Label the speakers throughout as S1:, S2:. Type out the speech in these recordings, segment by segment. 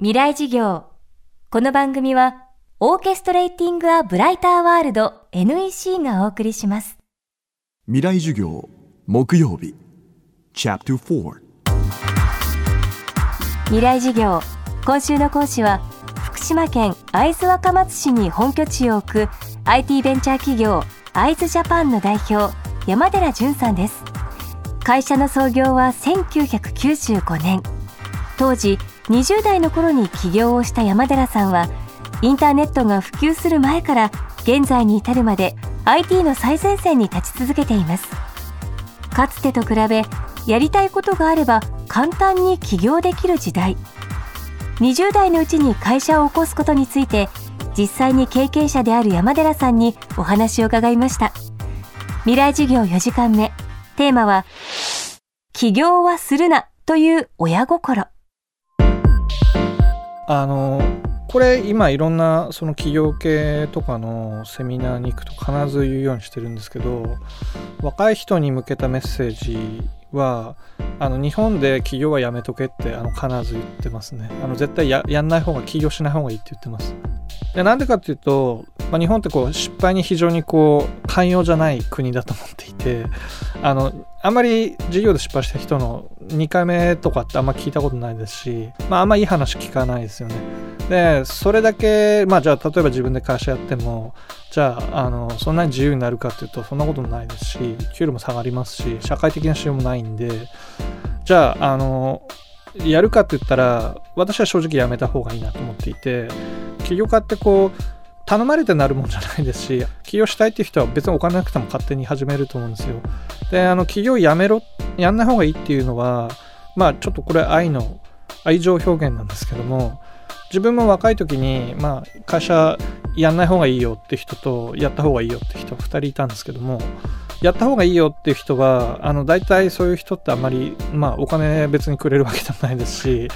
S1: 未来事業。この番組はオーケストレーティング・ア・ブライター・ワールド NEC がお送りします。
S2: 未来授業木曜日。チャプター4
S1: 未来事業。今週の講師は福島県会津若松市に本拠地を置く IT ベンチャー企業会津ジャパンの代表山寺淳さんです。会社の創業は1995年。当時20代の頃に起業をした山寺さんはインターネットが普及する前から現在に至るまで IT の最前線に立ち続けています。かつてと比べやりたいことがあれば簡単に起業できる時代。20代のうちに会社を起こすことについて実際に経験者である山寺さんにお話を伺いました。未来授業4時間目。テーマは起業はするなという親心。
S3: あのこれ今いろんなその企業系とかのセミナーに行くと必ず言うようにしてるんですけど若い人に向けたメッセージはあの日本で企業はやめとけってあの必ず言ってますね。あの絶対やんない方が起業しない方がいいって言ってます。でなんでかっていうと、まあ、日本ってこう失敗に非常にこう寛容じゃない国だと思っていてあのあんまり事業で失敗した人の2回目とかってあんま聞いたことないですし、まあ、あんまいい話聞かないですよね。でそれだけまあじゃあ例えば自分で会社やってもじゃああのそんなに自由になるかっていうとそんなこともないですし給料も下がりますし社会的な仕様もないんでじゃああのやるかって言ったら私は正直やめた方がいいなと思っていて起業家ってこう頼まれてなるもんじゃないですし起業したいっていう人は別にお金なくても勝手に始めると思うんですよ。であの起業やめろやんない方がいいっていうのはまあちょっとこれ愛の愛情表現なんですけども自分も若い時に、まあ、会社やんない方がいいよって人とやった方がいいよって人2人いたんですけどもやった方がいいよっていう人はあの大体そういう人ってあんまり、まあ、お金別にくれるわけでもないですし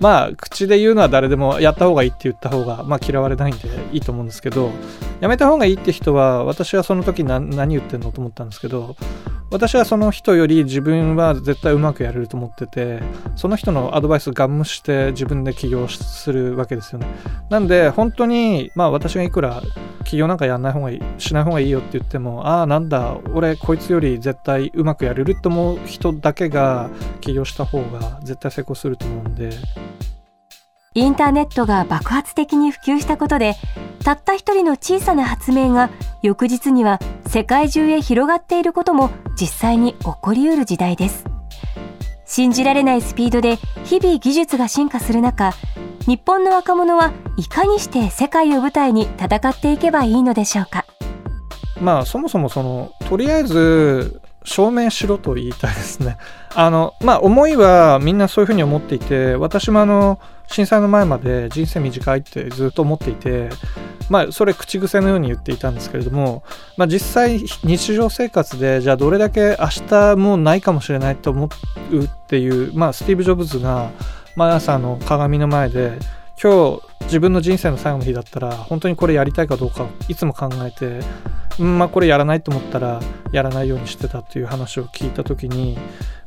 S3: まあ口で言うのは誰でもやった方がいいって言った方が、まあ、嫌われないんでいいと思うんですけどやめた方がいいって人は私はその時何言ってんのと思ったんですけど私はその人より自分は絶対うまくやれると思っててその人のアドバイスガン無視して自分で起業するわけですよね。なんで本当にまあ私がいくら起業なんかやんない方がいいしない方がいいよって言ってもああなんだ俺こいつより絶対うまくやれると思う人だけが起業した方が絶対成功すると思うんで。
S1: インターネットが爆発的に普及したことでたった一人の小さな発明が翌日には世界中へ広がっていることも実際に起こりうる時代です信じられないスピードで日々技術が進化する中日本の若者はいかにして世界を舞台に戦っていけばいいのでしょうか？
S3: まあそもそもそのとりあえず証明しろと言いたいですね。あのまあ思いはみんなそういうふうに思っていて私もあの震災の前まで人生短いってずっと思っていてまあそれ口癖のように言っていたんですけれども、まあ、実際日常生活でじゃあどれだけ明日もうないかもしれないと思うっていうまあスティーブ・ジョブズが毎朝の鏡の前で今日自分の人生の最後の日だったら本当にこれやりたいかどうかいつも考えて、うん、まあこれやらないと思ったらやらないようにしてたっていう話を聞いた時に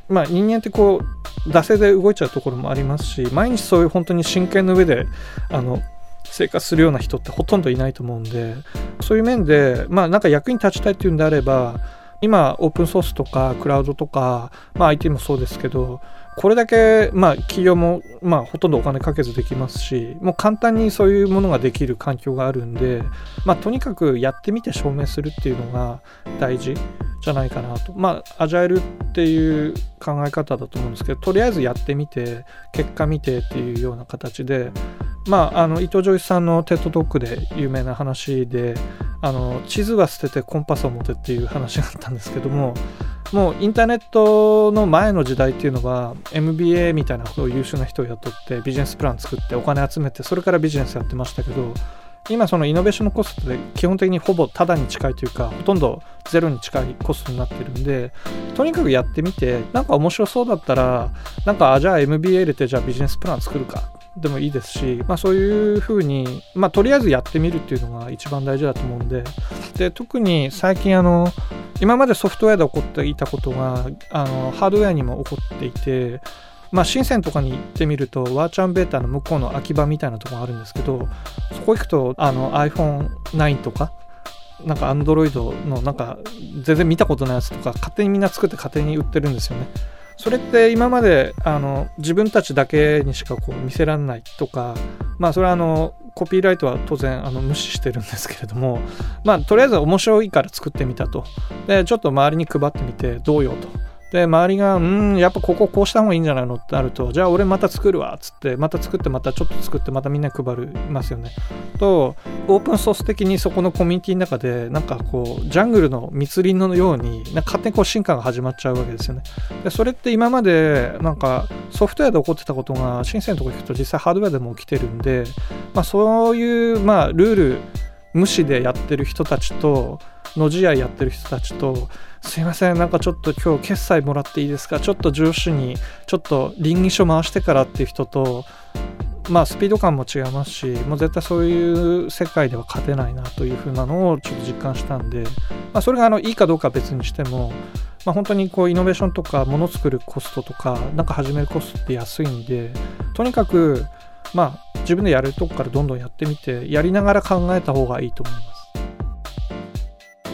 S3: まあ人間ってこう惰性で動いちゃうところもありますし毎日そういう本当に真剣の上であの生活するような人ってほとんどいないと思うんでそういう面でまあなんか役に立ちたいっていうんであれば今オープンソースとかクラウドとか、まあ、IT もそうですけどこれだけ、まあ、企業も、まあ、ほとんどお金かけずできますしもう簡単にそういうものができる環境があるんで、まあ、とにかくやってみて証明するっていうのが大事じゃないかなと。まあアジャイルっていう考え方だと思うんですけどとりあえずやってみて結果見てっていうような形でまあ、あの伊藤浄一さんのテッドトークで有名な話であの地図は捨ててコンパスを持てっていう話があったんですけどももうインターネットの前の時代っていうのは MBA みたいなことを優秀な人を雇ってビジネスプラン作ってお金集めてそれからビジネスやってましたけど今そのイノベーションのコストで基本的にほぼタダに近いというかほとんどゼロに近いコストになってるんでとにかくやってみてなんか面白そうだったらなんかあじゃあ MBA 入れてじゃあビジネスプラン作るか。でもいいですし、まあ、そういうふうに、まあ、とりあえずやってみるっていうのが一番大事だと思うんでで特に最近あの今までソフトウェアで起こっていたことがあのハードウェアにも起こっていてまあ深センとかに行ってみるとワーチャンベータの向こうの空き場みたいなとこがあるんですけどそこ行くとあの iPhone9 とかなんか Android のなんか全然見たことないやつとか勝手にみんな作って勝手に売ってるんですよね。それって今まであの自分たちだけにしかこう見せられないとかまあそれはあのコピーライトは当然あの無視してるんですけれどもまあとりあえず面白いから作ってみたと。でちょっと周りに配ってみてどうよと。で周りが「うんやっぱこここうした方がいいんじゃないの?」ってなると「じゃあ俺また作るわ」っつってまた作ってまたちょっと作ってまたみんな配りますよね。とオープンソース的にそこのコミュニティの中でなんかこうジャングルの密林のようになんか勝手にこう進化が始まっちゃうわけですよね。でそれって今までなんかソフトウェアで起こってたことが深セのとこ行くと実際ハードウェアでも起きてるんで、まあ、そういうまあルール無視でやってる人たちとのじ合やってる人たちとすいませんなんかちょっと今日決済もらっていいですか？ちょっと上司にちょっと倫理書回してからっていう人とまあスピード感も違いますしもう絶対そういう世界では勝てないなというふうなのをちょっと実感したんで、まあ、それがあのいいかどうかは別にしても、まあ、本当にこうイノベーションとかもの作るコストとかなんか始めるコストって安いんでとにかくまあ自分でやるとこからどんどんやってみてやりながら考えた方がいいと思います。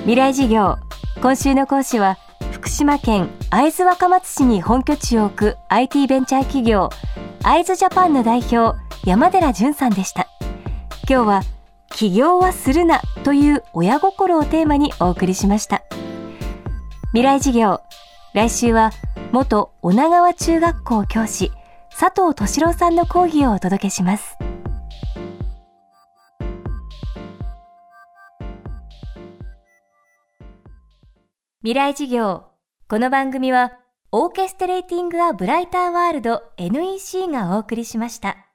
S1: 未来事業今週の講師は福島県会津若松市に本拠地を置く IT ベンチャー企業会津ジャパンの代表山寺淳さんでした今日は起業はするなという親心をテーマにお送りしました未来事業来週は元女川中学校教師佐藤敏郎さんの講義をお届けします未来事業この番組はオーケストレーティング・ア・ブライター・ワールド NEC がお送りしました。